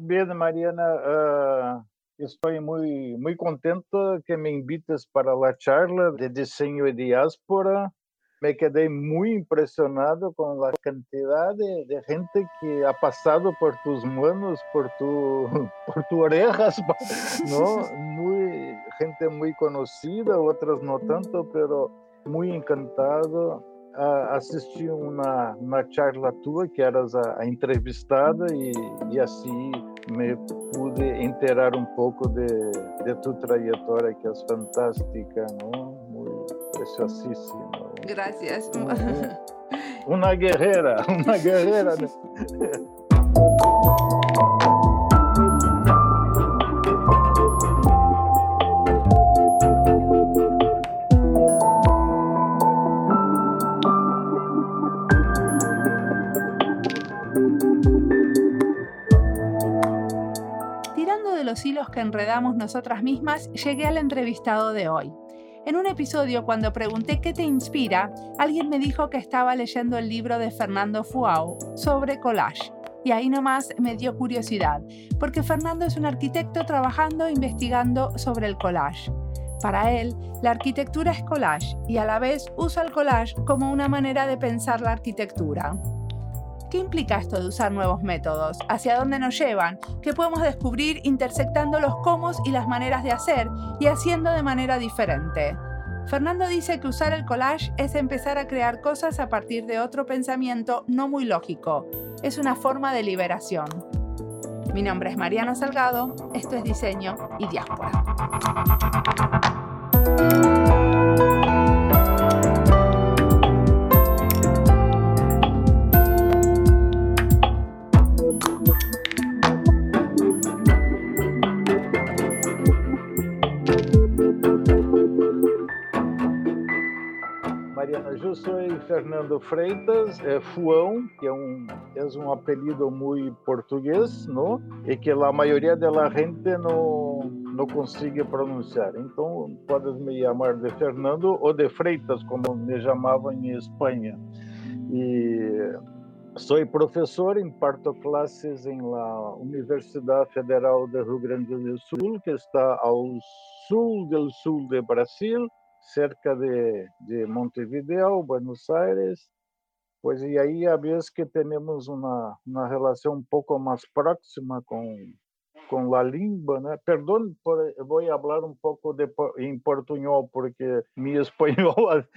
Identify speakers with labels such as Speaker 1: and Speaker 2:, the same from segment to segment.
Speaker 1: Bem, Mariana, uh, estou muito, muito contente que me invites para a charla de desenho e diáspora. Me quedei muito impressionado com a quantidade de gente que ha passado por tus manos, por tu, por tu orejas, ¿no? Muy, gente muito conhecida, outras não tanto, pero muito encantado uh, assisti uma, uma charla tua, que eras a, a entrevistada, e, e, assim me pude inteirar um pouco de, de tu trajetória, que é fantástica, não? Muito preciosíssima.
Speaker 2: Gracias.
Speaker 1: Uma guerreira, uma guerreira.
Speaker 2: enredamos nosotras mismas, llegué al entrevistado de hoy. En un episodio, cuando pregunté qué te inspira, alguien me dijo que estaba leyendo el libro de Fernando Fuao sobre collage. Y ahí nomás me dio curiosidad, porque Fernando es un arquitecto trabajando e investigando sobre el collage. Para él, la arquitectura es collage y a la vez usa el collage como una manera de pensar la arquitectura. ¿Qué implica esto de usar nuevos métodos? ¿Hacia dónde nos llevan? ¿Qué podemos descubrir intersectando los cómo y las maneras de hacer y haciendo de manera diferente? Fernando dice que usar el collage es empezar a crear cosas a partir de otro pensamiento no muy lógico. Es una forma de liberación. Mi nombre es Mariana Salgado, esto es Diseño y Diáspora.
Speaker 1: Eu sou Fernando Freitas, é Fuão, que é um, é um apelido muito português, não? E que a maioria da gente não, não consegue pronunciar. Então, podes me chamar de Fernando ou de Freitas, como me chamavam em Espanha. E sou professor, imparto classes em la Universidade Federal do Rio Grande do Sul, que está ao sul do sul do Brasil, cerca de, de Montevideo, Buenos Aires, pues y ahí a veces que tenemos una, una relación un poco más próxima con, con la lengua, ¿no? Perdón, por, voy a hablar un poco de, en portuñol porque mi español,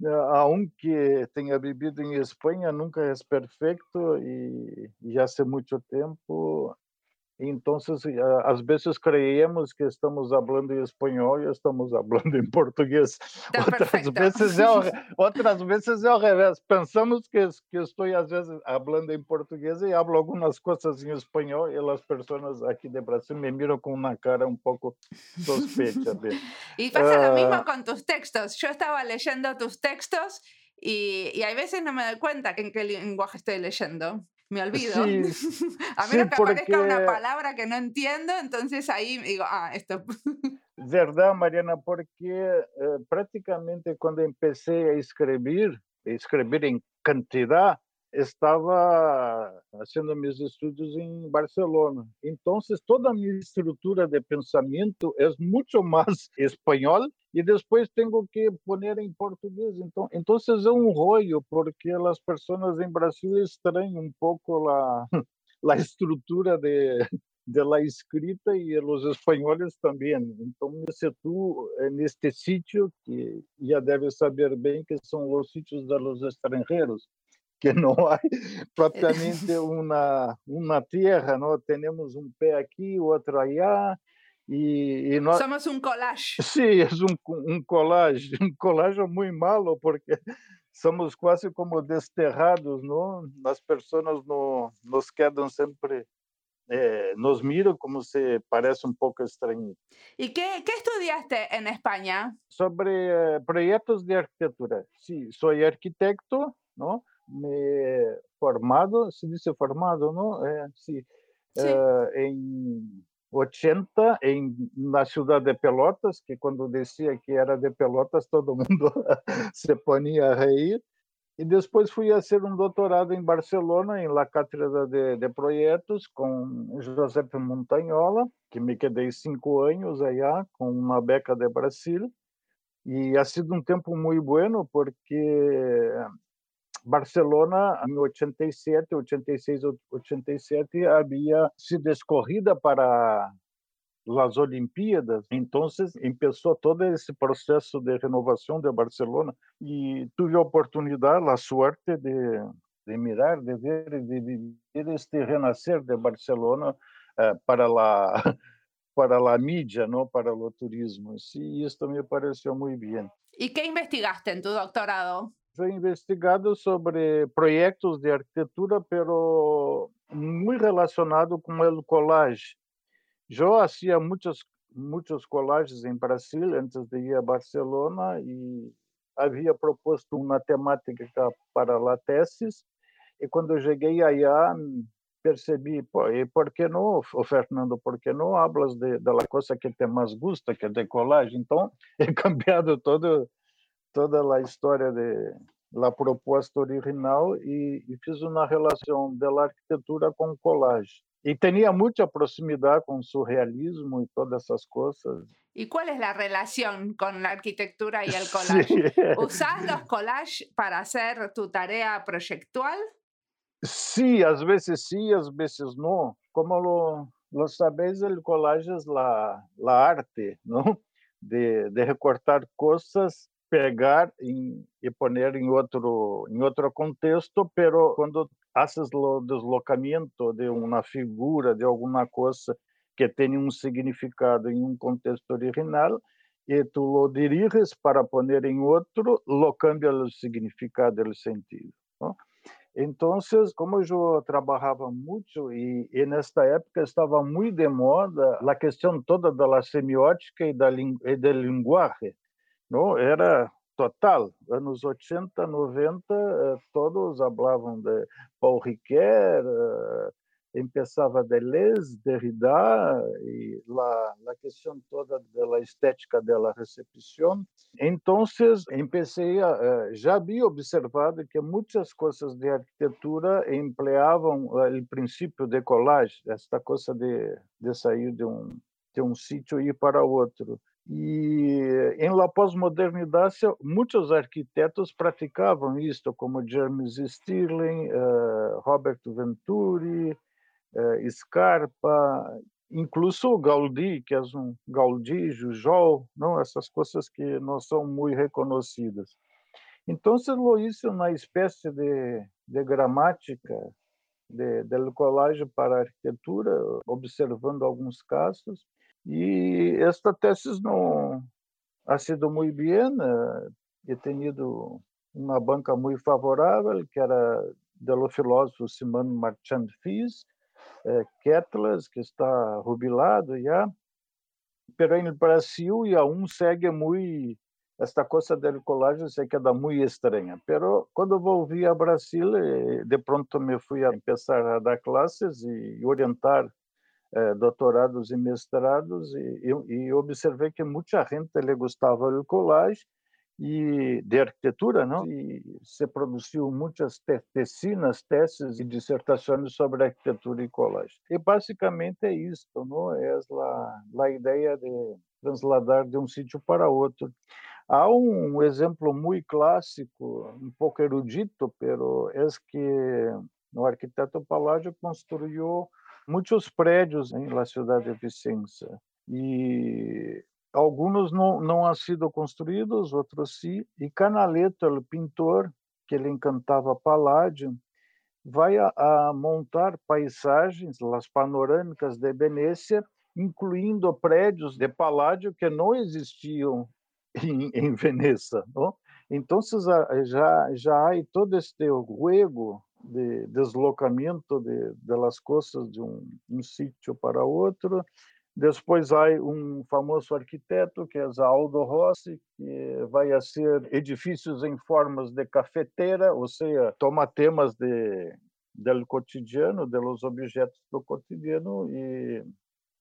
Speaker 1: aunque tenha vivido em Espanha, nunca é perfeito e, e hace muito tempo então, às vezes creemos que estamos falando em espanhol e estamos falando em português. outras vezes é o, outras vezes é ao revés. Pensamos que, que estou às vezes falando em português e falo algumas coisas em espanhol e as pessoas aqui de Brasil me miram com uma cara um pouco suspeita.
Speaker 2: e passa uh, lo mismo ah. com tus textos. Eu estava leyendo tus textos y, y hay veces no me doy cuenta en qué lenguaje estoy leyendo me olvido. a menos que aparezca una palabra que no entiendo, entonces ahí digo, ah, esto.
Speaker 1: Verdade, Mariana, porque eh, praticamente quando comecei a escrever, escrever em quantidade, estava fazendo meus estudos em Barcelona. Então, toda a minha estrutura de pensamento é muito mais espanhol e depois tenho que pôr em português. Então, então é um rollo, porque as pessoas em Brasil estranham um pouco a, a estrutura de, la escrita e os espanhóis também. Então, me situ neste sítio que já deve saber bem que são os sítios dos estrangeiros que não há propriamente uma uma terra, não temos um pé aqui, outro allá, e,
Speaker 2: e nós... Somos um collage.
Speaker 1: Sim, é um, um collage, um collage muito malo, porque somos quase como desterrados, não? As pessoas no, nos quedam sempre eh, nos miram como se parece um pouco estranho.
Speaker 2: E que, que estudiaste em Espanha?
Speaker 1: Sobre eh, projetos de arquitetura. Sim, sou arquiteto, não? Me formado, se dice formado, ¿no? Eh, sí, sí. Eh, en 80 em, na cidade de Pelotas, que quando dizia que era de Pelotas, todo mundo se ponia a rir. E depois fui a ser um doutorado em Barcelona, em La Cátedra de, de Projetos, com José Montanhola, que me quedei cinco anos allá, com uma beca de Brasil. E ha sido um tempo muito bueno, porque Barcelona, em 87, 86, 87, havia sido escorrida para as Olimpíadas. Então, começou todo esse processo de renovação de Barcelona e tive a oportunidade, a sorte de, de mirar, de ver, de viver este renascer de Barcelona eh, para a para a mídia, não para o turismo. E isso me pareceu muito bem.
Speaker 2: E que investigaste em tu doutorado?
Speaker 1: Eu investigado sobre projetos de arquitetura, pero muito relacionado com o collage. Eu fazia muitas muitos collages em Brasil antes de ir a Barcelona e havia proposto uma temática para a tese e quando eu cheguei aí percebi, pô, e por que não, o Fernando, por que não hablas de, coisa que te mais gusta, que é de colagem? Então, he cambiado todo toda a história de la proposta original e, e fiz uma relação da arquitetura com colagem. E tinha muita proximidade com o surrealismo e todas essas coisas.
Speaker 2: E qual é a relação com a arquitetura e o collage? Sí. ¿Usas os collages para fazer tu tarefa proyectual?
Speaker 1: Sí, às vezes sí, às vezes não. Como lo, lo sabéis, el collage es la, la arte, ¿no? De, de recortar coisas pegar e poner em outro em outro contexto, pero quando haces o deslocamento de uma figura, de alguma coisa que tem um significado em um contexto original, e tu lo diriges para poner em outro, lo cambia o significado, o sentido. Então, como eu trabalhava muito e, e nesta época estava muito de moda a questão toda da semiótica e da e da linguagem, não era total. Anos 80, 90, eh, todos falavam de Paul Ricoeur, eh, começava Deleuze, Derrida e a, a questão toda da estética da recepção. Então, comecei a eh, já havia observado que muitas coisas de arquitetura empleavam o princípio de collage, esta coisa de, de sair de um de um sítio e ir para outro. E em la pós-modernidade, muitos arquitetos praticavam isto, como James Stirling, uh, Roberto Venturi, uh, Scarpa, incluso Gaudí, que é um Gaudí, Jujol, não essas coisas que não são muito reconhecidas. Então, lo hizo uma espécie de, de gramática de, de colagem para a arquitetura, observando alguns casos, e esta tese não ha sido muito bem, he tenido uma banca muito favorável, que era do filósofo Simon Marchand Fils, eh, Kettlers, que está jubilado já, pero no Brasil e aún segue muito esta coisa del colagem se queda muito estranha. Pero quando volvi a Brasil, eh, de pronto me fui a começar a dar classes e orientar eh, doutorados e mestrados e, e, observei que muita gente le gostava do collage e de arquitetura, não? E se produziu muitas tecinas, teses e dissertações sobre arquitetura e collage. E basicamente é isto, não? É a, a ideia de transladar de um sítio para outro. Há um exemplo muito clássico, um pouco erudito, pero é que o arquiteto Palladio construiu muitos prédios em la ciudad de Vicença e alguns não não han sido construídos, outros sim. E Canaletto, o pintor que ele encantava Palladio, vai a, a montar paisagens, as panorâmicas de Venécia, incluindo prédios de Palladio que não existiam em, em Veneza, não? Então já já há todo este juego de deslocamento de, de las coisas de um, um sítio para outro. Depois há um famoso arquiteto que é Aldo Rossi, que vai a ser edifícios em formas de cafeteira, ou seja, toma temas de del cotidiano, de los objetos do cotidiano e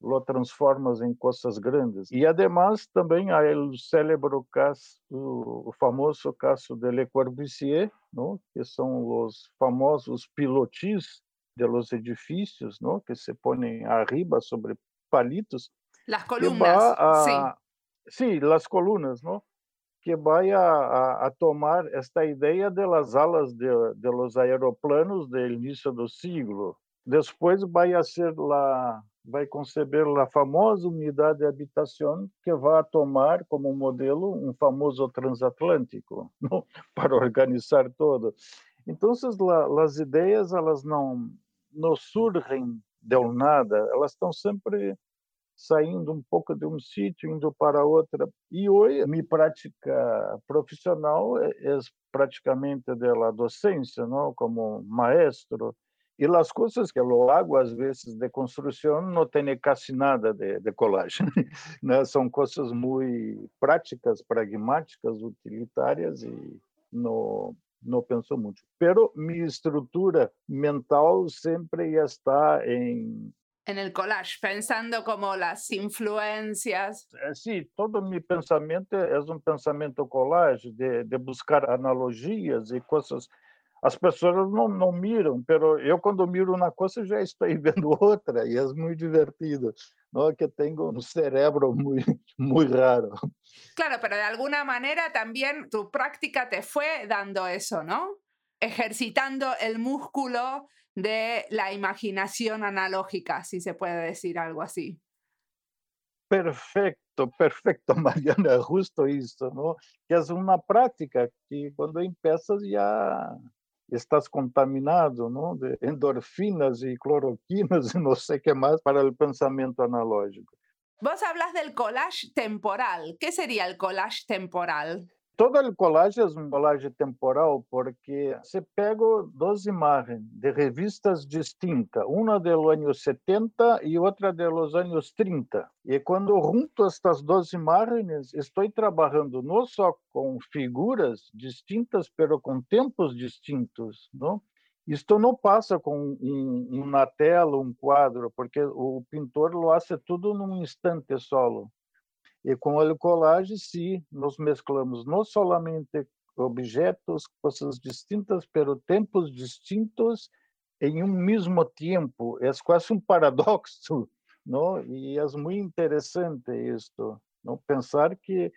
Speaker 1: lo transformas em coisas grandes. E, además, também há o célebre caso, o famoso caso de Le Corbusier, não? que são os famosos pilotis de los edifícios, não? que se põem arriba sobre palitos.
Speaker 2: Las columnas, a,
Speaker 1: sí. Sí, las colunas, ¿no? que vai a, a, a, tomar esta ideia das alas de, de los aeroplanos do início do siglo. Depois vai a ser lá, vai conceber a famosa unidade de que vai tomar como modelo um famoso transatlântico não? para organizar todo. Então, as ideias elas não não surgem de nada, elas estão sempre saindo um pouco de um sítio, indo para outra. E hoje, minha prática profissional é, é praticamente da docência, não? como maestro. E as coisas que eu hago, às vezes, de construção, não tem quase nada de, de colagem. né? São coisas muito práticas, pragmáticas, utilitárias e não, não penso muito. Pero minha estrutura mental sempre está em
Speaker 2: en el collage, pensando como las influencias.
Speaker 1: Eh, sí, todo mi pensamiento es un pensamiento collage, de, de buscar analogias e coisas. As pessoas não, não miram, pero eu quando miro uma coisa já estou vendo outra e é muito divertido, não? Que tenho um cérebro muito muito raro.
Speaker 2: Claro, pero de alguna manera también tu práctica te fue dando eso, ¿no? Ejercitando el músculo de la imaginación analógica, si se puede decir algo así.
Speaker 1: Perfecto, perfecto, Mariana, justo isso, ¿no? Que es una práctica que cuando empiezas ya estás contaminado, ¿no? De endorfinas y cloroquinas y no sé qué más para el pensamiento analógico.
Speaker 2: Vos hablas del collage temporal. ¿Qué sería el collage temporal?
Speaker 1: Toda a colagem é uma colagem temporal porque você pega duas imagens de revistas distintas, uma dos anos 70 e outra dos anos 30. E quando junto estas duas imagens, estou trabalhando não só com figuras distintas, mas com tempos distintos, não? Isto não passa com um, uma tela, um quadro, porque o pintor lo hace tudo num instante solo. E com o collage, sim, nos mesclamos não somente objetos, coisas distintas, pero tempos distintos em um mesmo tempo. É quase um paradoxo, não? E é muito interessante isto, não? Pensar que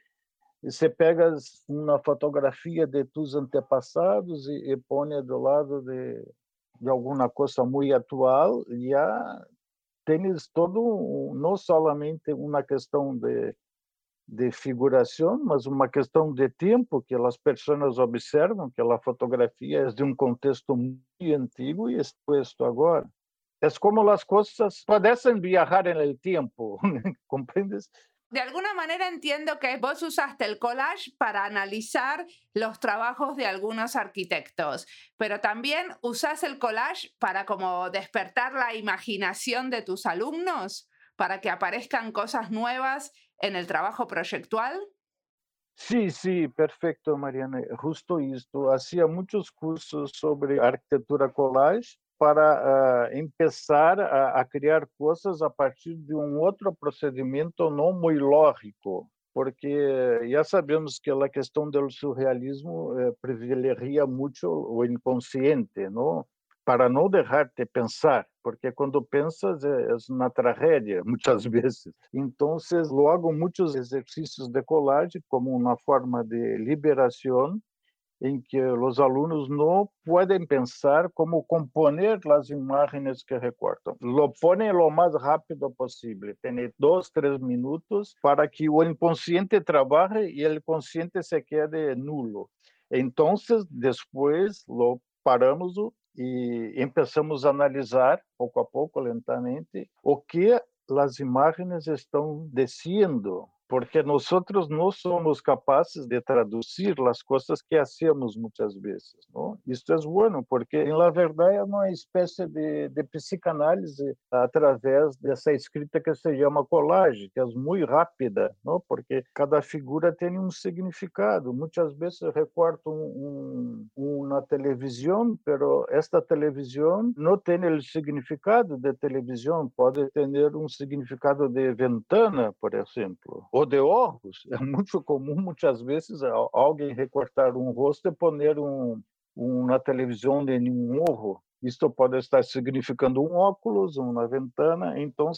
Speaker 1: você pega uma fotografia de tus antepassados e, e põe do lado de, de alguma coisa muito atual, já tens todo não somente uma questão de de figuração, mas uma questão de tempo que as pessoas observam que a fotografia é de um contexto muito antigo e exposto agora. É como as coisas pudessem viajar no tempo, ¿comprendes?
Speaker 2: De alguna manera entiendo que vos usaste el collage para analizar los trabajos de algunos arquitectos, pero también usas el collage para como despertar la imaginación de tus alumnos, para que aparezcan cosas nuevas en el trabajo proyectual?
Speaker 1: Sí, sí, perfecto, Mariana. Justo esto. Hacía muchos cursos sobre arquitectura collage para uh, empezar a, a, criar coisas a partir de um outro procedimento não muito lógico, porque já sabemos que a questão do surrealismo eh, privilegia muito o inconsciente, não? para não deixar-te pensar, porque quando pensas é, é uma tragédia, muitas vezes. Então, logo muitos exercícios de colagem como uma forma de liberação, em que os alunos não podem pensar como componer as imagens que recortam. Lo ponem o mais rápido possível. Tem dois, três minutos para que o inconsciente trabalhe e o consciente se quede nulo. Então, depois, lo paramos e começamos a analisar, pouco a pouco, lentamente, o que as imagens estão dizendo, porque nós não somos capazes de traduzir as coisas que hacemos muitas vezes. Não? Isto é bueno, porque, na verdade, é uma espécie de, de psicanálise através dessa escrita que se chama collage, que é muito rápida, não? porque cada figura tem um significado. Muitas vezes recorto um, um, uma televisão, mas esta televisão não tem o significado de televisão, pode ter um significado de ventana, por exemplo, ou de órgãos. É muito comum, muitas vezes, alguém recortar um rosto e pôr um, um na televisão de um orro. Isto pode estar significando um óculos, uma ventana. Então,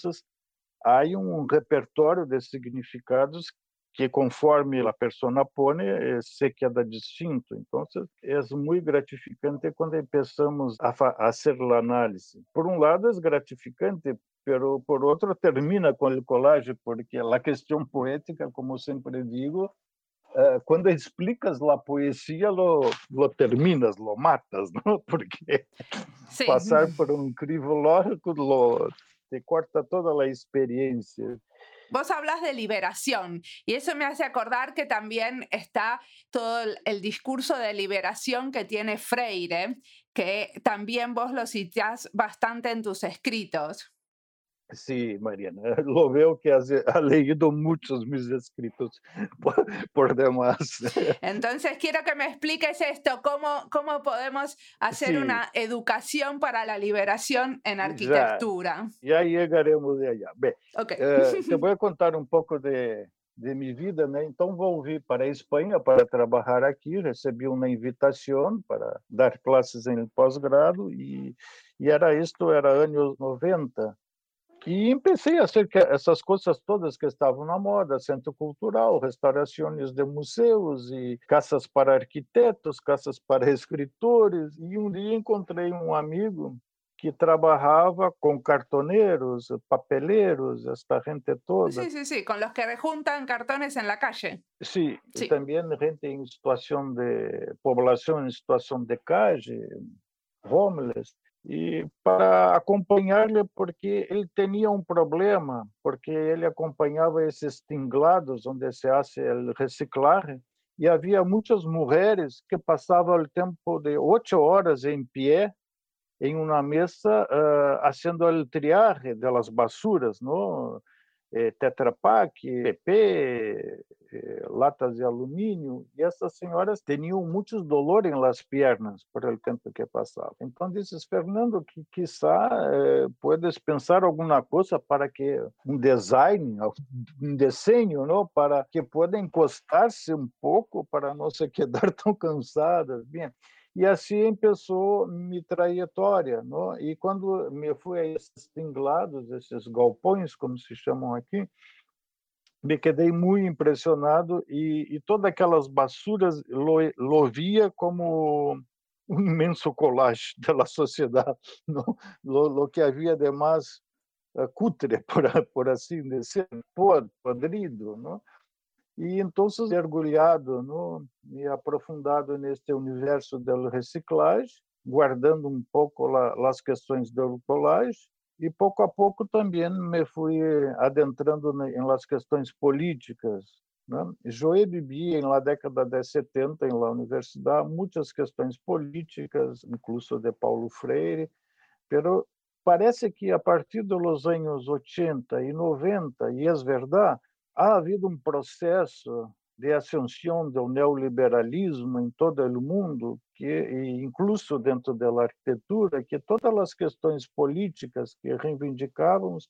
Speaker 1: há um repertório de significados que conforme a pessoa põe, eh, se queda distinto. Então, é muito gratificante quando começamos a fazer a análise. Por um lado, é gratificante pero por outro termina com o collage, porque a questão poética, como sempre digo, uh, quando explicas a poesia, lo, lo terminas, lo matas, não? Porque Sim. passar por um crivo lógico lo, te corta toda a experiência.
Speaker 2: Vos hablas de liberación y eso me hace acordar que también está todo el, el, discurso de liberación que tiene Freire, que también vos lo citás bastante en tus escritos.
Speaker 1: Sí, Mariana, lo veo que has, ha leído muchos mis escritos por, por, demás.
Speaker 2: Entonces, quiero que me expliques esto, cómo, cómo podemos hacer sí. una educación para la liberación en arquitectura.
Speaker 1: Ya, ya llegaremos de allá. Bem, okay. eh, te voy a contar um pouco de, de minha vida, né? Então vou vir para a Espanha para trabalhar aqui. Recebi uma invitação para dar classes em pós-grado e, e era isto, era anos 90. E comecei a ser essas coisas todas que estavam na moda, centro cultural, restaurações de museus e casas para arquitetos, casas para escritores. E um dia encontrei um amigo que trabalhava com cartoneiros, papeleiros, esta gente toda.
Speaker 2: Sim, sim, sim, com os que juntam cartones na calle.
Speaker 1: Sim, sí. também gente em situação de população em situação de calle, homeless e para acompanhar-lhe porque ele tinha um problema, porque ele acompanhava esses tinglados onde se hace o reciclar e havia muitas mulheres que passavam o tempo de oito horas em pé em uma mesa uh, fazendo o triaje das basuras, não? Eh, Tetra Pak, PP, eh, latas de alumínio, e essas senhoras tinham muitos dolores nas pernas por o tempo que passava. Então, disse Fernando, que quizá eh, puedes pensar alguma coisa para que um design, um desenho, não, para que pueda encostar-se um pouco para não se quedar tão cansadas. Bem, e assim começou minha trajetória. Não? E quando me fui a esses tinglados, esses galpões, como se chamam aqui, me quedei muito impressionado e, e todas aquelas basuras lo, lo via como um imenso collage da sociedade, não? Lo, lo que havia de mais uh, cutre, por, por assim dizer, podrido, não? E então mergulhado no, e aprofundado neste universo da reciclagem, guardando um pouco la, as questões do collage e pouco a pouco também me fui adentrando em las questões políticas. Né? Vivi na década de 70 na universidade muitas questões políticas, incluso de Paulo Freire, pero parece que a partir dos anos 80 e 90, e é verdade, ha havido um processo de ascensão do neoliberalismo em todo o mundo, que incluso dentro da arquitetura, que todas as questões políticas que reivindicávamos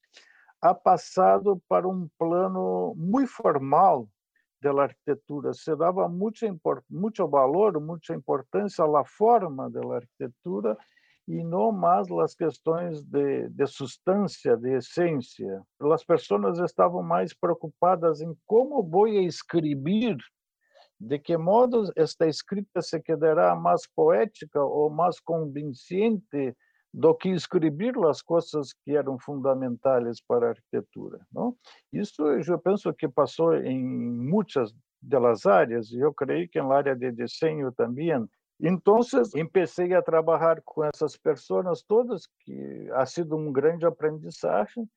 Speaker 1: ha passado para um plano muito formal da arquitetura. Se dava muito, muito valor, muita importância à forma da arquitetura e não mais as questões de, de substância, de essência. As pessoas estavam mais preocupadas em como vou escrever, de que modo esta escrita se quedará mais poética ou mais convincente do que escrever as coisas que eram fundamentais para a arquitetura. Não? Isso eu penso que passou em muitas das áreas, e eu creio que na área de desenho também, então, comecei a trabalhar com essas pessoas todas, que ha sido um grande aprendizagem,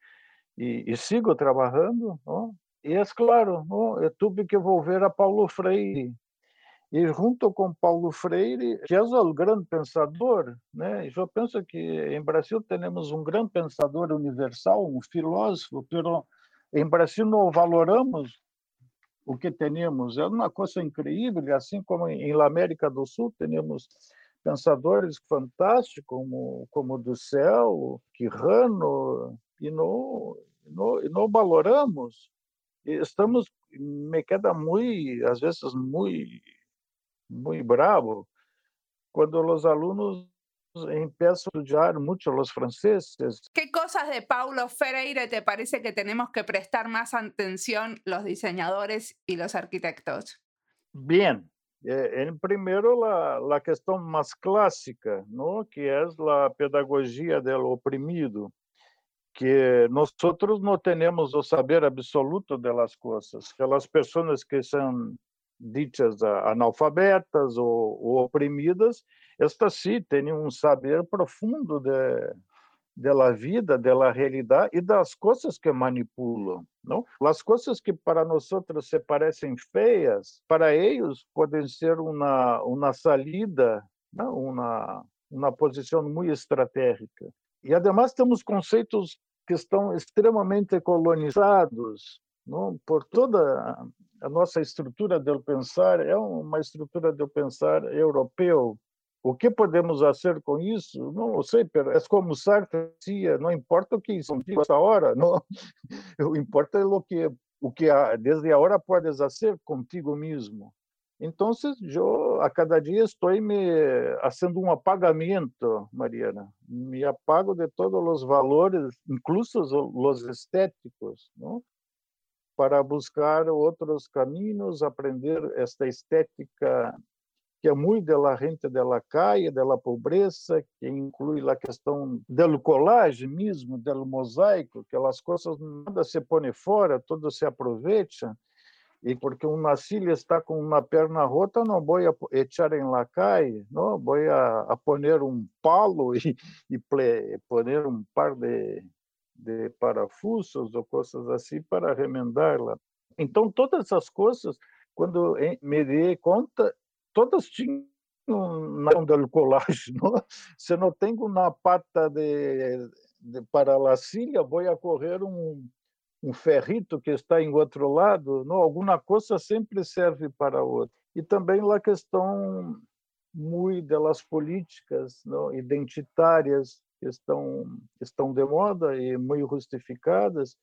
Speaker 1: e, e sigo trabalhando. Não? E é claro, não? eu tive que volver a Paulo Freire. E junto com Paulo Freire, que é o grande pensador, né? eu penso que em Brasil temos um grande pensador universal, um filósofo, mas em Brasil não valoramos o que temos. É uma coisa incrível, assim como em América do Sul temos pensadores fantásticos como como do céu, Quirrano, e não, não, não valoramos. Estamos, me queda muito, às vezes, muito, muito bravo quando os alunos empiezo a estudiar mucho los franceses.
Speaker 2: ¿Qué cosas de Paulo Freire te parece que tenemos que prestar más atención los diseñadores y los arquitectos?
Speaker 1: Bien, eh, en primero la, la cuestión más clásica, ¿no? que es la pedagogía del oprimido, que nosotros no tenemos el saber absoluto de las cosas, que las personas que son ditas analfabetas ou, ou oprimidas, estas sim têm um saber profundo de, da vida, da realidade e das coisas que manipulam. Não? As coisas que para nós se parecem feias, para eles podem ser uma uma não? uma uma posição muito estratégica. E además temos conceitos que estão extremamente colonizados não? por toda a nossa estrutura de pensar é uma estrutura de pensar europeu. O que podemos fazer com isso? Não sei, é como Sartre dizia, não importa o que isso essa hora, não. O importa é o que o que desde agora podes fazer contigo mesmo. Então, eu a cada dia estou me fazendo um apagamento, Mariana. Me apago de todos os valores, incluso os estéticos, não? para buscar outros caminhos, aprender esta estética que é muito da gente da calle, da pobreza, que inclui a questão do collage mesmo, do mosaico, que as coisas nada se põe fora, tudo se aproveita. E porque uma filha está com uma perna rota, não vou echar em la calle, não vou a, a poner um palo e, e poner um par de de parafusos ou coisas assim para remendá-la. Então, todas essas coisas, quando me dei conta, todas tinham na do colagem. Não? Se não tenho uma pata de, de para a cilha, vou a correr um, um ferrito que está em outro lado. Não? Alguma coisa sempre serve para outra. E também a questão muito das políticas não? identitárias que estão, estão de moda e muito justificadas.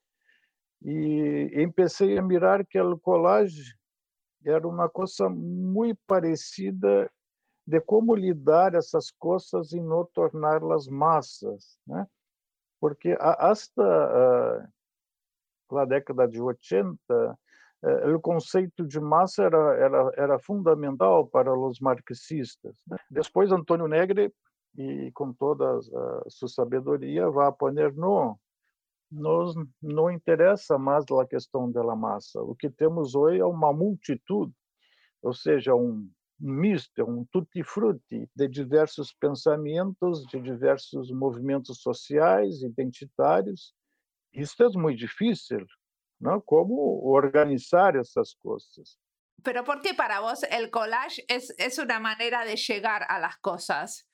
Speaker 1: E empecei a mirar que a colagem era uma coisa muito parecida de como lidar essas coisas e não torná-las massas, né? Porque hasta uh, a década de 80, uh, o conceito de massa era, era, era fundamental para os marxistas. Né? Depois, Antônio Negri e com toda a sua sabedoria vai poner no nos não interessa mais a questão da massa. O que temos hoje é uma multitude, ou seja, um, misto, um tutti-frutti de diversos pensamentos, de diversos movimentos sociais, identitários. Isso é muito difícil, não? Como organizar essas coisas.
Speaker 2: Pero ¿por qué para vos el collage es una manera de llegar a las cosas?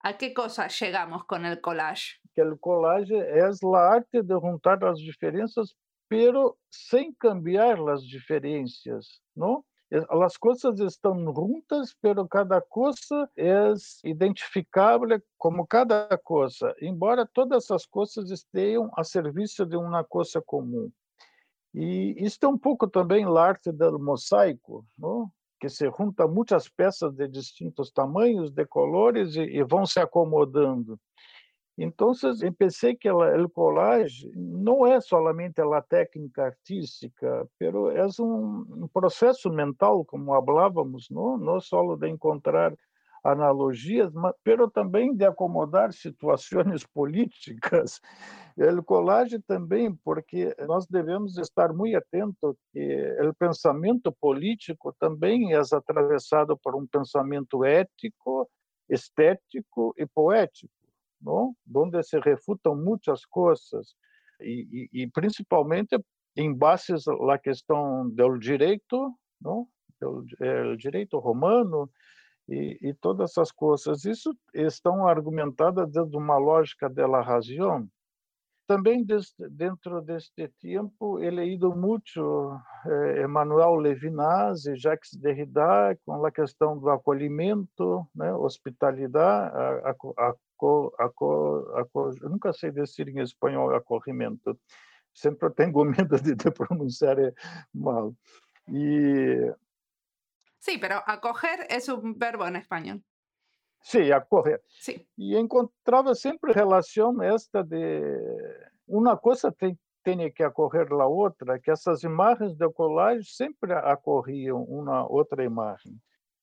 Speaker 2: ¿A qué cosa llegamos con el collage?
Speaker 1: Que el collage es la arte de juntar las diferencias, pero sem cambiar as diferenças, não? As coisas estão juntas, pero cada coisa é identificável como cada coisa, embora todas essas coisas estejam a serviço de uma coisa comum. E isso é um pouco também a arte do mosaico, não? Que se junta muitas peças de distintos tamanhos, de colores e, e vão se acomodando. Então, eu pensei que o collage não é somente a técnica artística, pero é um, um processo mental, como falávamos, não, não só de encontrar analogias, mas pero também de acomodar situações políticas. O collage também, porque nós devemos estar muito atentos que o pensamento político também é atravessado por um pensamento ético, estético e poético, não? onde se refutam muitas coisas e, e, e principalmente em bases a questão do direito, não? o direito romano e, e, todas essas coisas. Isso estão argumentadas dentro de uma lógica da razão. Também deste, dentro deste tempo he leído muito eh, Emmanuel Levinas e Jacques Derrida com a questão do acolhimento, né, hospitalidade, a, a, a, eu nunca sei dizer em espanhol acolhimento, sempre tenho medo de, pronunciar mal. E
Speaker 2: Sí, pero acoger es un verbo en español.
Speaker 1: Sí, acoger.
Speaker 2: Sí.
Speaker 1: E encontrava sempre relação esta de uma coisa tem, tem que acorrer a outra, que essas imagens de colagem sempre acorriam uma outra imagem.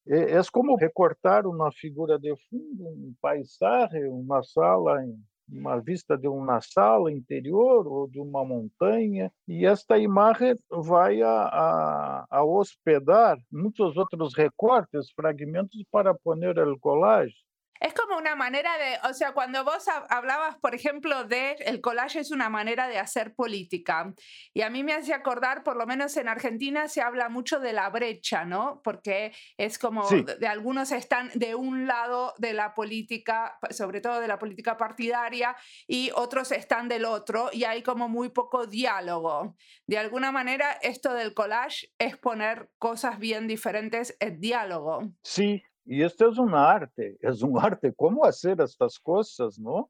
Speaker 1: É, é como recortar uma figura de fundo, um paisagem, uma sala em uma vista de uma sala interior ou de uma montanha, e esta imagem vai a, a, a hospedar muitos outros recortes, fragmentos para poner el collage.
Speaker 2: Es como una manera de, o sea, cuando vos hablabas, por ejemplo, de el collage es una manera de hacer política. Y a mí me hace acordar, por lo menos en Argentina se habla mucho de la brecha, ¿no? Porque es como de, algunos están de un lado de la política, sobre todo de la política partidaria, y otros están del otro, y hay como muy poco diálogo. De alguna manera, esto del collage es poner cosas bien diferentes en diálogo.
Speaker 1: Sí, e este é um arte, é um arte como fazer estas coisas, não?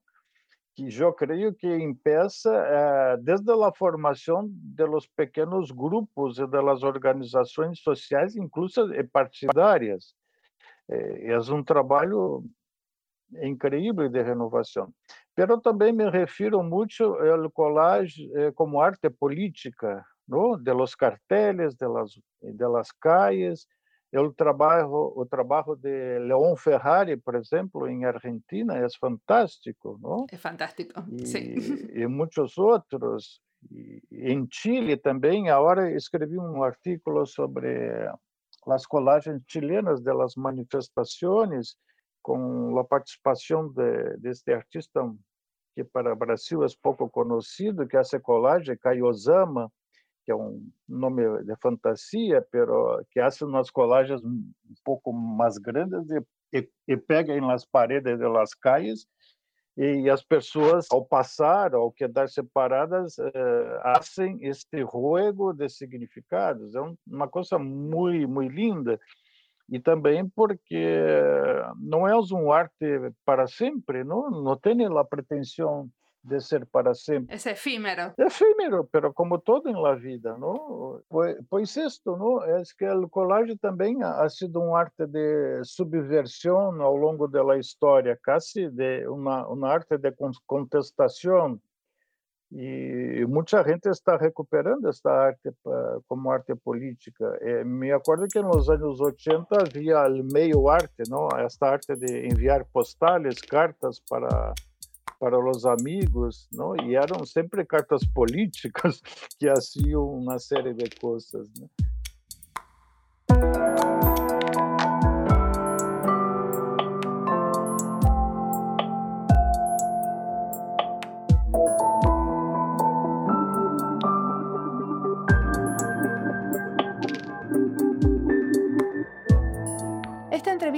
Speaker 1: Que eu creio que empieza eh, desde a formação de los grupos e das organizações sociais, incluso partidárias. Eh, é um trabalho incrível de renovação. Pero também me refiro muito ao collage eh, como arte política, não? de los carteles, de las, de las calles, o trabalho o trabalho de Leon Ferrari, por exemplo, em Argentina é fantástico, não?
Speaker 2: É fantástico,
Speaker 1: e,
Speaker 2: sim.
Speaker 1: E muitos outros. E, em Chile também, agora escrevi um artigo sobre as colagens chilenas das manifestações, com a participação de, deste artista que para o Brasil é pouco conhecido, que é a colagem, Caio Osama, que é um nome de fantasia, pero que hace umas colagens um pouco mais grandes e, e, pega em las paredes de las calles e as pessoas, ao passar, ao quedar separadas, eh, fazem este juego de significados. É uma coisa muito, muito linda. E também porque não é um arte para sempre, não, não tem a pretensão de ser para sempre.
Speaker 2: Es efímero.
Speaker 1: Efímero, pero como todo en la vida, ¿no? Pues, pues esto, ¿no? Es que el collage también ha sido un arte de subversión ao longo de la historia, casi de una, una arte de contestación. E muita gente está recuperando esta arte como arte política. Me acordo que nos anos 80 havia meio arte, não? Esta arte de enviar postales, cartas para para os amigos, não? E eram sempre cartas políticas que faziam uma série de coisas, né?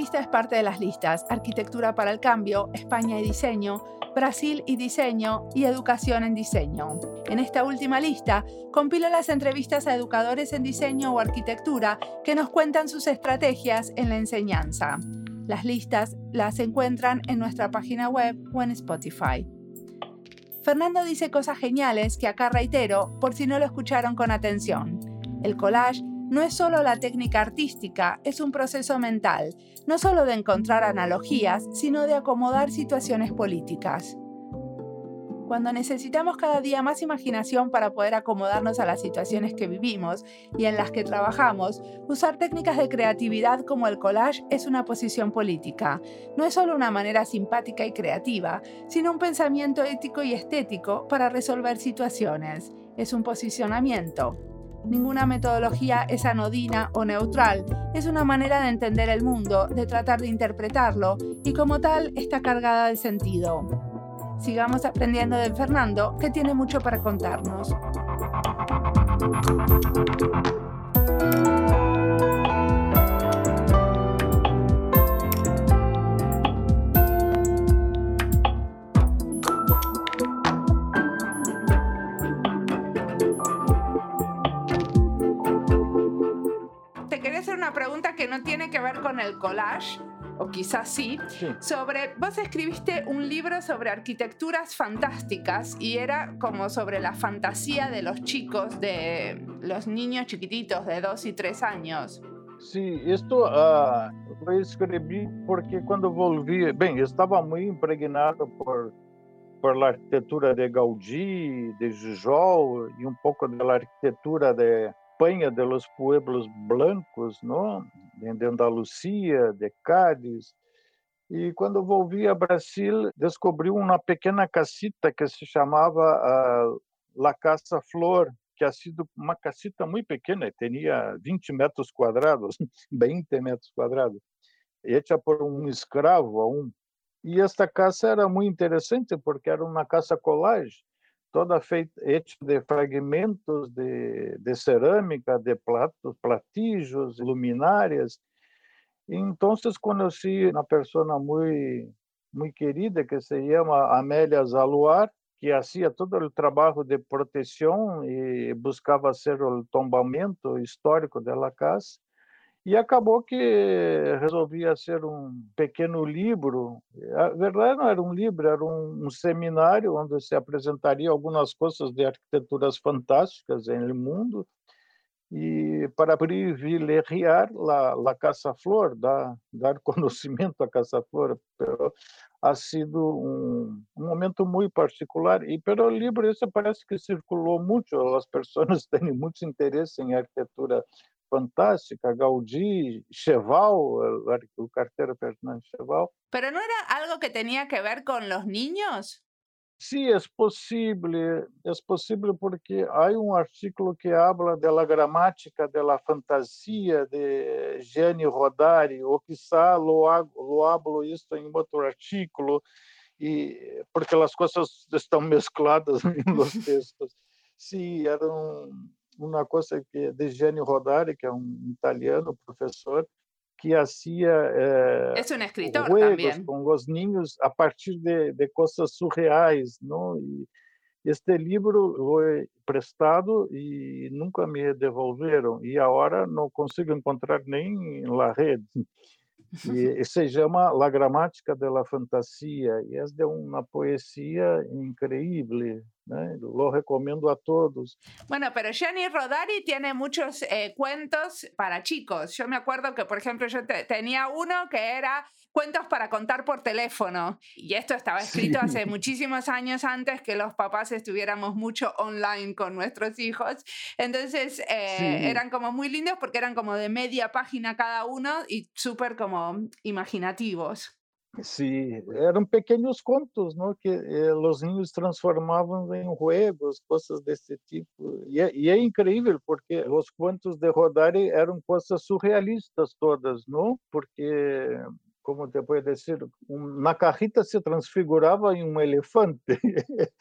Speaker 2: Entrevista es parte de las listas Arquitectura para el Cambio, España y Diseño, Brasil y Diseño y Educación en Diseño. En esta última lista, compilo las entrevistas a educadores en diseño o arquitectura que nos cuentan sus estrategias en la enseñanza. Las listas las encuentran en nuestra página web o en Spotify. Fernando dice cosas geniales que acá reitero por si no lo escucharon con atención. El collage no es solo la técnica artística, es un proceso mental, no solo de encontrar analogías, sino de acomodar situaciones políticas. Cuando necesitamos cada día más imaginación para poder acomodarnos a las situaciones que vivimos y en las que trabajamos, usar técnicas de creatividad como el collage es una posición política. No es solo una manera simpática y creativa, sino un pensamiento ético y estético para resolver situaciones. Es un posicionamiento, Ninguna metodología es anodina o neutral, es una manera de entender el mundo, de tratar de interpretarlo y como tal está cargada de sentido. Sigamos aprendiendo de Fernando, que tiene mucho para contarnos. No tiene que ver con el collage, o quizás sí, sobre, vos escribiste un libro sobre arquitecturas fantásticas y era como sobre la fantasía de los chicos, de los niños chiquititos de dos y tres años.
Speaker 1: Sí, esto uh, lo escribí porque cuando volví, bem, eu estava muito impregnado por, por la arquitetura de Gaudí, de Gijol e um pouco da arquitetura de Espanha de los pueblos blancos, não? De Andalucia, de Cádiz. E quando volvi a Brasil, descobri uma pequena casita que se chamava uh, La Casa Flor, que ha sido uma casita muito pequena, tinha 20 metros quadrados, 20 metros quadrados, hecha por um escravo aún. E esta casa era muito interessante porque era uma casa collage toda feita de fragmentos de, de cerâmica, de platos, platillos, luminárias. Então, conheci uma pessoa muito muito querida que se chama Amélia Zaluar, que fazia todo o trabalho de proteção e buscava ser o tombamento histórico da casa. E acabou que resolvi fazer um pequeno livro. A verdade não era um livro, era um, um seminário onde se apresentaria algumas coisas de arquiteturas fantásticas no mundo e para privilegiar a, a Casa Flor, dar, dar conhecimento à Casa Flor. Pero ha sido um, um momento muito particular e pelo livro esse parece que circulou muito, as pessoas têm muito interesse em arquitetura fantástica, Gaudí, Cheval, el, cartero Fernando Cheval.
Speaker 2: ¿Pero no era algo que tenía que ver con los niños?
Speaker 1: Sí, es posible, es posible porque hay un artículo que habla de la gramática de la fantasía de Gianni Rodari, o quizá lo, lo hablo esto en otro artículo, y, porque las cosas están mezcladas en los textos. Sí, era un, uma coisa que de Gianni Rodari, que é um italiano professor, que fazia
Speaker 2: eh, é um
Speaker 1: com os ninhos a partir de, de coisas surreais, não? E este livro foi prestado e nunca me devolveram e agora não consigo encontrar nem na rede. E se chama La Gramática de la Fantasia e é de uma poesia incrível. Lo recomiendo a todos.
Speaker 2: Bueno, pero Jenny Rodari tiene muchos eh, cuentos para chicos. Yo me acuerdo que, por ejemplo, yo tenía uno que era cuentos para contar por teléfono. Y esto estaba escrito hace muchísimos años antes que los papás estuviéramos mucho online con nuestros hijos. Entonces eh, eran como muy lindos porque eran como de media página cada uno y súper como imaginativos.
Speaker 1: Sim, eram pequenos contos, não? que eh, os ninhos transformavam em juegos, coisas desse tipo. E é, e é, incrível, porque os contos de Rodari eram coisas surrealistas todas, não? Porque, como te pode dizer, um, na carrita se transfigurava em um elefante.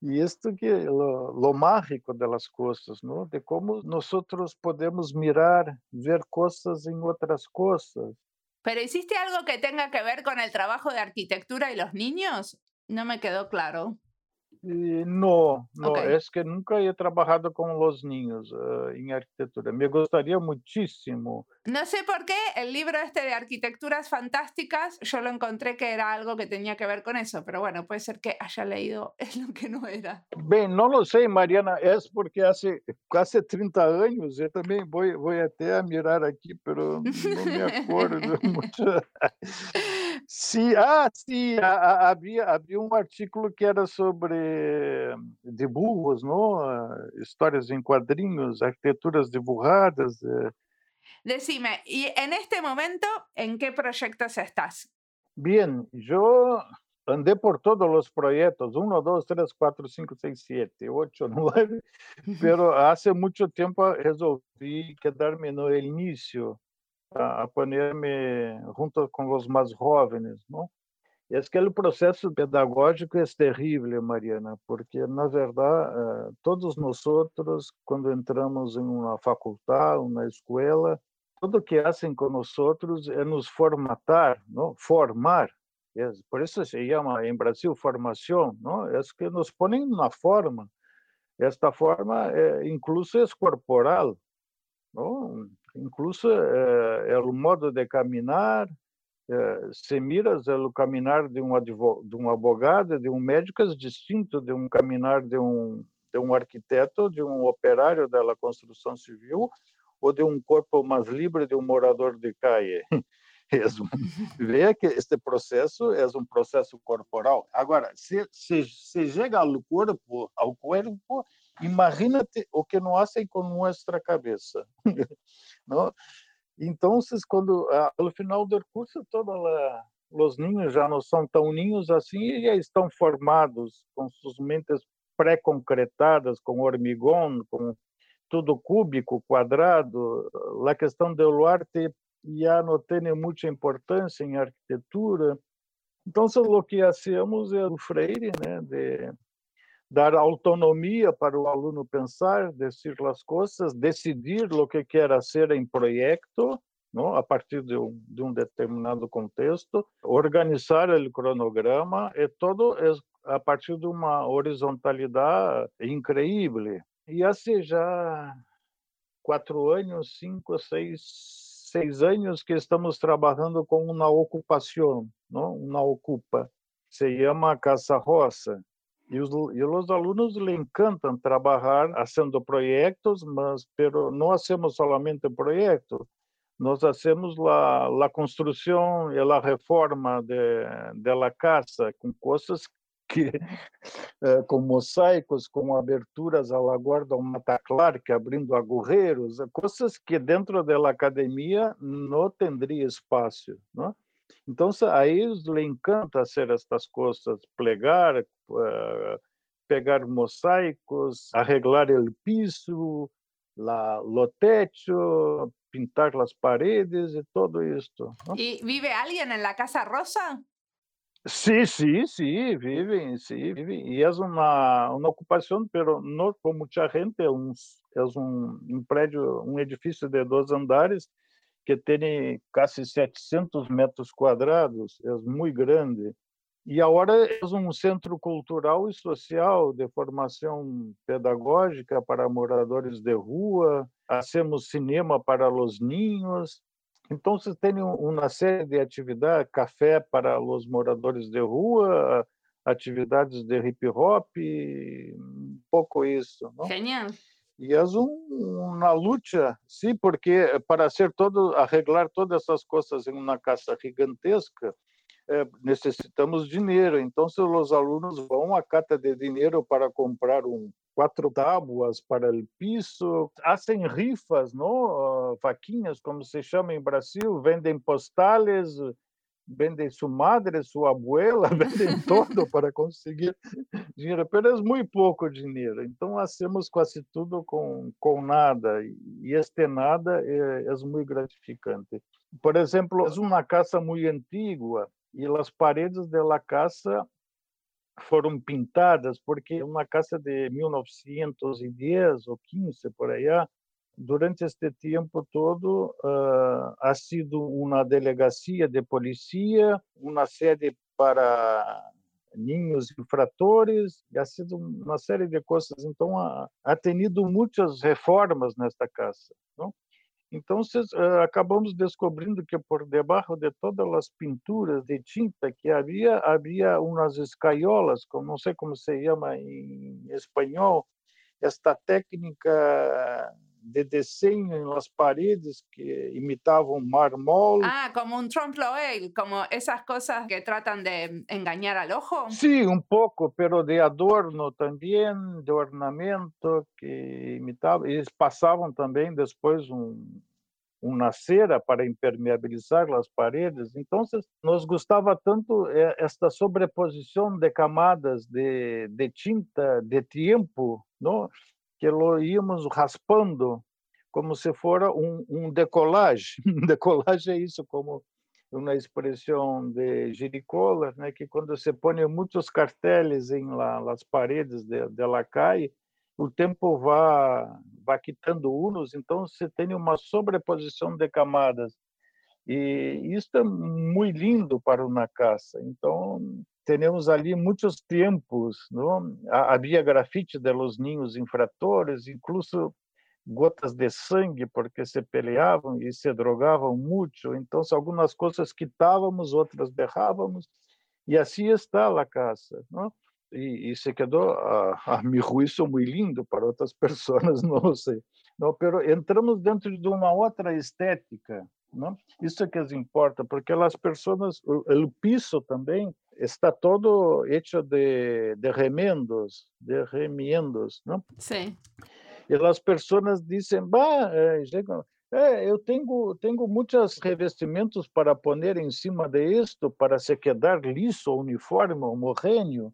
Speaker 1: e isto que é o mágico das coisas, não? De como nós podemos mirar, ver coisas em outras coisas.
Speaker 2: ¿Pero hiciste algo que tenga que ver con el trabajo de arquitectura y los niños? No me quedó claro.
Speaker 1: No, no, es que nunca he trabajado con los niños uh, en arquitectura. Me gustaría muchísimo.
Speaker 2: No sé por qué el libro este de arquitecturas fantásticas, yo lo encontré que era algo que tenía que ver con eso, pero bueno, puede ser que haya leído es lo que no era.
Speaker 1: Bem, no lo sé, Mariana, es porque hace casi 30 años, yo también voy, voy a mirar aquí, pero no me acuerdo mucho. Sim, ah, sim, havia, havia um artículo que era sobre dibujos, não? histórias em quadrinhos, arquiteturas dibujadas. Eh.
Speaker 2: Decime, e en este momento, ¿en qué proyectos estás?
Speaker 1: Bien, yo andé por todos los proyectos, 1, 2, 3, 4, 5, 6, 7, 8, 9, pero hace mucho tiempo resolví quedarme no inicio a, ponerme junto com os mais jovens, não? É que o processo pedagógico é terrível, Mariana, porque, na verdade, eh, todos nós, quando entramos em uma faculdade, uma escola, tudo que fazem nós é nos formatar, não? formar. Por isso se chama em Brasil formação, não? é que nos põem na forma. Esta forma, é, incluso, é corporal, não? Incluso é, é o modo de caminhar, eh, se miras o caminhar de um, advogado, de um de um médico, é distinto de um caminhar de um, de um arquiteto, de um operário da construção civil ou de um corpo mais livre de um morador de calle. Veja que este processo é um processo corporal. Agora, se, se, se chega ao corpo, ao corpo, imagínate o que não fazem com nossa cabeça. não? Então, quando no final do curso, todos os ninhos já não são tão ninhos assim e já estão formados com suas mentes pré-concretadas, com hormigão, com tudo cúbico, quadrado. A questão do arte já não tem muita importância em arquitetura. Então, o que hacemos é o Freire, né, de dar autonomia para o aluno pensar, decidir as coisas, decidir o que quer ser em projeto, não? a partir de um, de um determinado contexto, organizar o cronograma, e todo é a partir de uma horizontalidade incrível. E assim já quatro anos, cinco, seis, seis anos que estamos trabalhando com uma ocupação, não? uma ocupa, se chama Casa Roça. E os, e os alunos lhe encantam trabalhar fazendo projetos, mas pero não hacemos somente projetos, nós hacemos a, a construção e a reforma de, de la casa com coisas que, eh, com mosaicos, com aberturas à guarda ao mataclarque, abrindo agorreiros, coisas que dentro da academia não teria espaço, não? Então, a eles lhe encanta fazer estas coisas, plegar, pegar mosaicos, arreglar o piso, la, o techo, pintar as paredes e todo isso.
Speaker 2: E vive alguém na Casa Rosa?
Speaker 1: Sim, sim, sim, vivem, sim, vivem. E é uma, uma ocupação, pero não com muita gente, é um, é um, um prédio, um edifício de dois andares, que tem quase 700 metros quadrados, é muito grande. E agora é um centro cultural e social de formação pedagógica para moradores de rua, hacemos cinema para os ninhos. Então, você tem uma série de atividades, café para os moradores de rua, atividades de hip hop, um pouco isso. Não?
Speaker 2: Genial.
Speaker 1: E é um, uma luta, sim, porque para ser todo, arreglar todas essas coisas em uma casa gigantesca, é, necessitamos dinheiro. Então, os alunos vão à cata de dinheiro para comprar um quatro tábuas para o piso, fazem rifas, não? vaquinhas, como se chama em Brasil, vendem postales, vendem sua madre, sua abuela, vendem todo para conseguir dinheiro, é muito pouco dinheiro. Então, fazemos quase tudo com, com nada, e este nada é, é muito gratificante. Por exemplo, é uma casa muito antiga, e as paredes da casa foram pintadas porque uma casa de 1910 ou 15 por aí durante este tempo todo uh, ha sido uma delegacia de polícia, uma sede para ninhos infratores, ha sido uma série de coisas. Então, ha, ha tenido muitas reformas nesta casa. Não? Então, uh, acabamos descobrindo que por debaixo de todas as pinturas de tinta que havia, havia umas escaiolas, como, não sei como se chama em espanhol, esta técnica de desenho nas paredes que imitavam mármol.
Speaker 2: Ah, como um trompe-l'œil, como essas coisas que tratam de enganar al ojo.
Speaker 1: Sim, um pouco, pero de adorno também, de ornamento que imitavam. Eles passavam também depois um uma cera para impermeabilizar as paredes. Então, nos gostava tanto eh, esta sobreposição de camadas de, de tinta, de tempo, não? Que íamos raspando como se fora um, um decolagem. Um decolagem é isso, como uma expressão de Jericó, né, que quando se põe muitos cartéis em la, las paredes de, de la calle, o tempo vai vai quitando uns, então você tem uma sobreposição de camadas. E isso é muito lindo para uma casa. Então, temos ali muitos tempos, não? Havia grafite de los niños infratores, incluso gotas de sangue porque se peleavam e se drogavam muito. Então, algumas coisas quitávamos, outras derrávamos, e assim está a casa. Não? E, e se quedou, a, a meu juízo, muito lindo para outras pessoas, não sei. Não, pero entramos dentro de uma outra estética. Não? Isso é que importa, porque as pessoas, o, o piso também está todo hecho de, de remendos, de remiendos, não?
Speaker 2: Sim.
Speaker 1: E as pessoas dizem, bah, é, eu tenho tenho muitos revestimentos para pôr em cima de isto para se quedar liso, uniforme, homogêneo.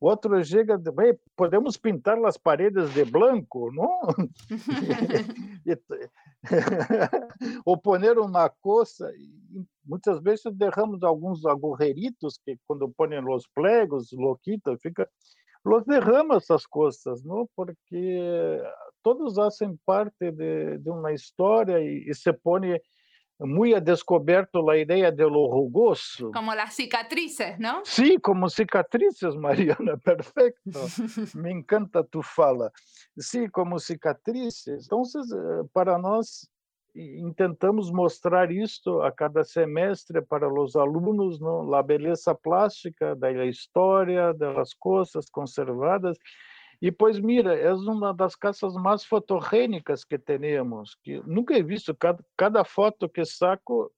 Speaker 1: Outro chega, bem, podemos pintar as paredes de branco, não? Ou pôr uma coisa. Muitas vezes derramos alguns agujeritos que quando põem os plegos, loquita, fica los derrama essas coisas, não? Porque todos fazem parte de, de uma história e, e se põe muito a descoberto a ideia de lo rugoso.
Speaker 2: Como as cicatrizes, não?
Speaker 1: Sim, como cicatrizes, Mariana, perfeito. Me encanta tu fala. Sim, como cicatrizes. Então, eh, para nós, intentamos mostrar isto a cada semestre para os alunos, não? a beleza plástica da história, das coisas conservadas e pois mira, é uma das casas mais fotogênicas que temos, que nunca he visto cada, cada foto que saco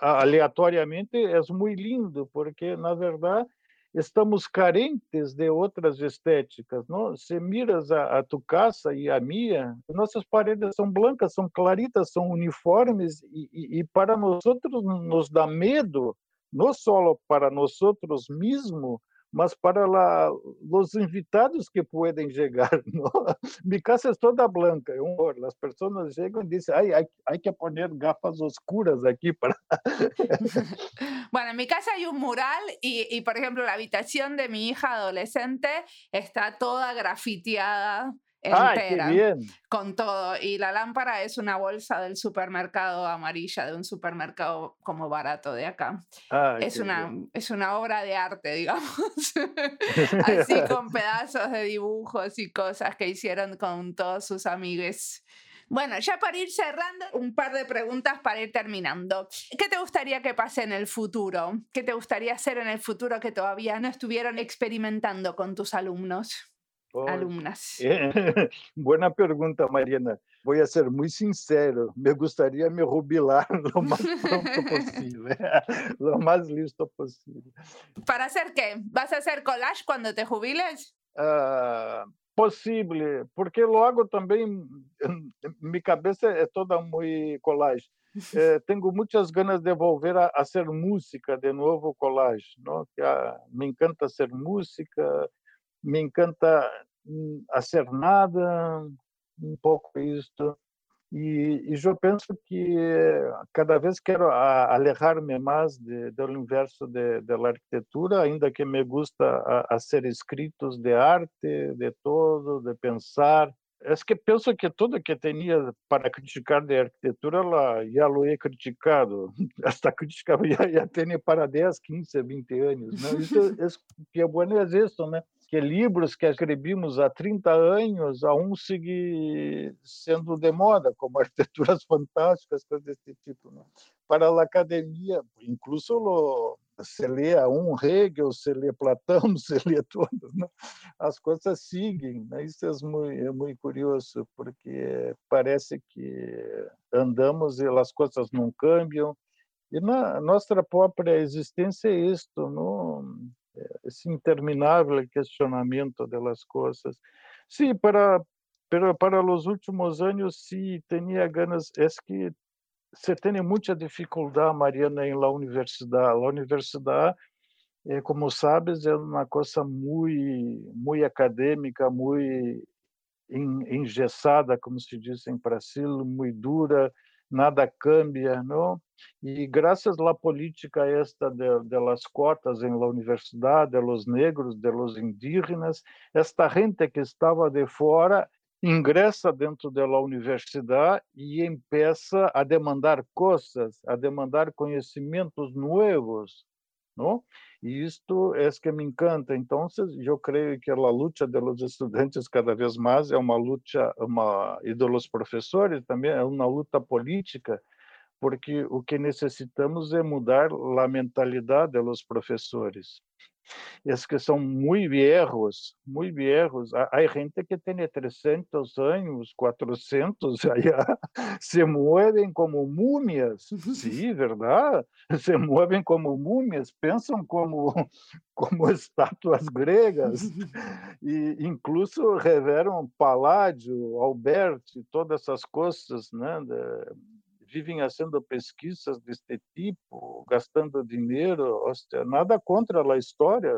Speaker 1: aleatoriamente é muito lindo, porque na verdade estamos carentes de outras estéticas, não? Se miras a, a tu casa e a minha, nossas paredes são blancas, são claritas, são uniformes e, e, e para nós outros nos dá medo, não só para nós outros mesmos, mas para lá, os invitados que podem chegar, ¿no? mi casa é toda branca, é um horror. As pessoas chegam e dizem, ai, hay, hay que poner gafas oscuras aqui para...
Speaker 2: bueno, en mi casa hay un mural y, y, por ejemplo, la habitación de mi hija adolescente está toda grafiteada entera,
Speaker 1: bien.
Speaker 2: con todo. Y la lámpara es una bolsa del supermercado amarilla, de un supermercado como barato de acá. es, una, es una obra de arte, digamos. Así con pedazos de dibujos y cosas que hicieron con todos sus amigues. Bueno, ya para ir cerrando, un par de preguntas para ir terminando. ¿Qué te gustaría que pase en el futuro? ¿Qué te gustaría hacer en el futuro que todavía no estuvieron experimentando con tus alumnos? Alumnas?
Speaker 1: Buena pregunta, Mariana. Voy a ser muy sincero. Me gustaría me jubilar lo más pronto posible, lo más listo posible.
Speaker 2: ¿Para hacer qué? ¿Vas a hacer collage cuando te jubiles?
Speaker 1: Uh, posible, porque lo hago também. Minha cabeça é toda muito collage. Eh, tenho muitas ganas de volver a, a ser música de novo collage, não? Que, ah, me encanta ser música, me encanta hacer mm, nada, um pouco isto. E, e eu penso que cada vez quero alejar-me mais de, do universo de, da arquitetura, ainda que me gusta a, a ser escritos de arte, de todo, de pensar. É que penso que tudo que tinha para criticar de arquitetura, ela já lo he criticado. Esta crítica já, já tem para 10, 15, 20 anos. Né? Isso é, que é bom é isso, né? Que livros que escrevimos há 30 anos, a um seguir sendo de moda, como arquiteturas fantásticas, coisas desse tipo. Né? Para a academia, incluso se lê a um Hegel, se lê Platão, se lê todos, né? as coisas seguem. Né? Isso é muito, é muito curioso, porque parece que andamos e as coisas não cambiam. E na nossa própria existência é isto, não? Esse interminável questionamento das coisas. Sim, para para para os últimos anos sim tinha ganas, é que se tem muita dificuldade, Mariana, em la universidade. A universidade, é, como sabes, é uma coisa muito muito acadêmica, muito engessada, como se diz em Brasil, muito dura, nada cambia, não? E graças à política esta de, de cotas em la universidade, de los negros, de los indígenas, esta gente que estava de fora ingressa dentro da universidade e empieza a demandar coisas, a demandar conhecimentos novos, não? E isto é que me encanta. Então, eu creio que a luta dos estudantes cada vez mais é uma luta, uma e dos professores também é uma luta política porque o que necessitamos é mudar a mentalidade dos professores. Es que são muito viejos, muito viejos. Há gente que tem 300 anos, 400, allá, se movem como múmias. Sim, verdade? Se movem como múmias, pensam como, como estátuas gregas. E incluso reveram Paládio, Alberti, todas essas coisas, né? Vivem fazendo pesquisas deste tipo, gastando dinheiro, nada contra a história.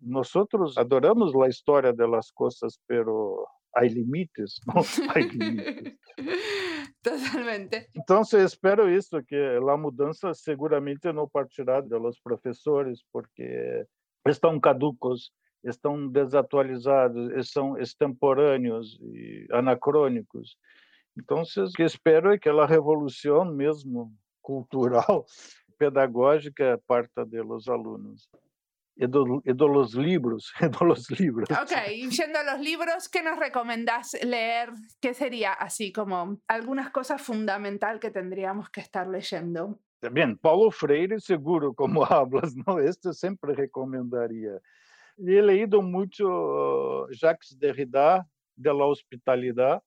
Speaker 1: Nós adoramos a história das coisas, pero há limites, não há limites.
Speaker 2: Totalmente.
Speaker 1: Então, espero isso, que a mudança seguramente não partirá dos professores, porque estão caducos, estão desatualizados, são extemporâneos e anacrônicos. Então, o que espero é que a revolução mesmo cultural, pedagógica, parta dos alunos. E, do, e dos livros, e dos livros.
Speaker 2: Ok, yendo a los libros, ¿qué nos recomendás leer? ¿Qué sería así como algunas cosas fundamental que tendríamos que estar leyendo?
Speaker 1: Bien, Paulo Freire, seguro, como hablas, ¿no? Este sempre recomendaria. E leído muito uh, Jacques Derrida, de la hospitalidade,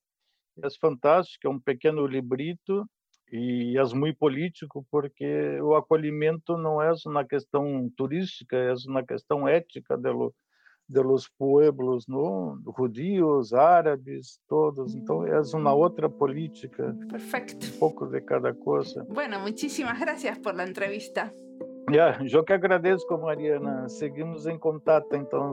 Speaker 1: é fantástico, é um pequeno librito e é muito político porque o acolhimento não é uma questão turística, é uma questão ética de, lo, de los pueblos, no? judíos, árabes, todos. Então é uma outra política.
Speaker 2: Perfecto.
Speaker 1: Um pouco de cada coisa.
Speaker 2: Bueno, muchísimas gracias por la entrevista.
Speaker 1: Yeah, eu que agradeço, Mariana. Seguimos em contato, então.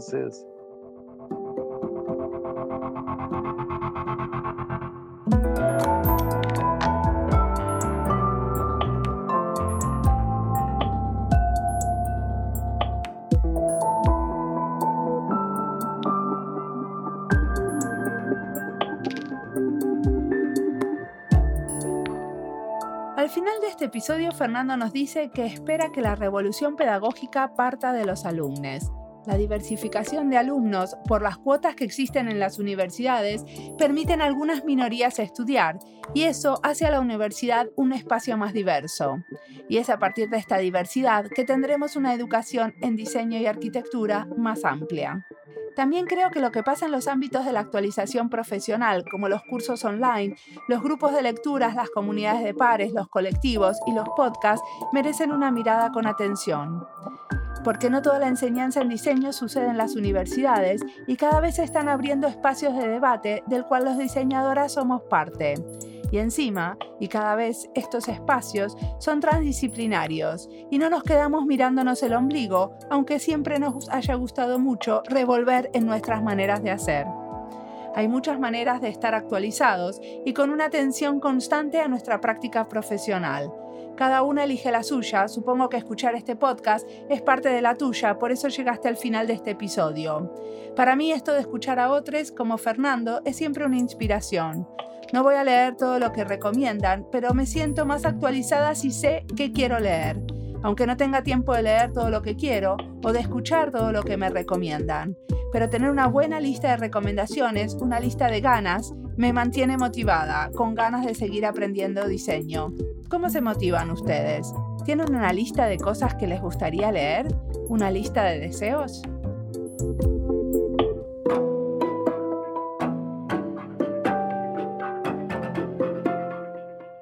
Speaker 2: Episodio, Fernando nos dice que espera que la revolución pedagógica parta de los alumnos. La diversificación de alumnos por las cuotas que existen en las universidades permiten a algunas minorías estudiar y eso hace a la universidad un espacio más diverso. Y es a partir de esta diversidad que tendremos una educación en diseño y arquitectura más amplia. También creo que lo que pasa en los ámbitos de la actualización profesional, como los cursos online, los grupos de lecturas, las comunidades de pares, los colectivos y los podcasts, merecen una mirada con atención. Porque no toda la enseñanza en diseño sucede en las universidades y cada vez se están abriendo espacios de debate del cual los diseñadoras somos parte. Y encima, y cada vez estos espacios son transdisciplinarios y no nos quedamos mirándonos el ombligo, aunque siempre nos haya gustado mucho revolver en nuestras maneras de hacer. Hay muchas maneras de estar actualizados y con una atención constante a nuestra práctica profesional. Cada una elige la suya, supongo que escuchar este podcast es parte de la tuya, por eso llegaste al final de este episodio. Para mí esto de escuchar a otros como Fernando es siempre una inspiración. No voy a leer todo lo que recomiendan, pero me siento más actualizada si sé qué quiero leer, aunque no tenga tiempo de leer todo lo que quiero o de escuchar todo lo que me recomiendan. Pero tener una buena lista de recomendaciones, una lista de ganas, me mantiene motivada, con ganas de seguir aprendiendo diseño. ¿Cómo se motivan ustedes? ¿Tienen una lista de cosas que les gustaría leer? ¿Una lista de deseos?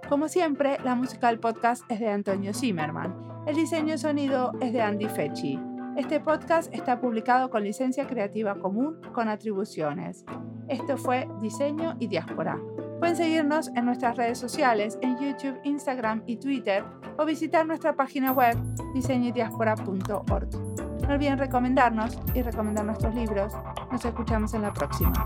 Speaker 2: Como siempre, la música del podcast es de Antonio Zimmerman. El diseño de sonido es de Andy Fechi. Este podcast está publicado con licencia creativa común con atribuciones. Esto fue Diseño y Diáspora. Pueden seguirnos en nuestras redes sociales, en YouTube, Instagram y Twitter, o visitar nuestra página web diseñodiaspora.org. No olviden recomendarnos y recomendar nuestros libros. Nos escuchamos en la próxima.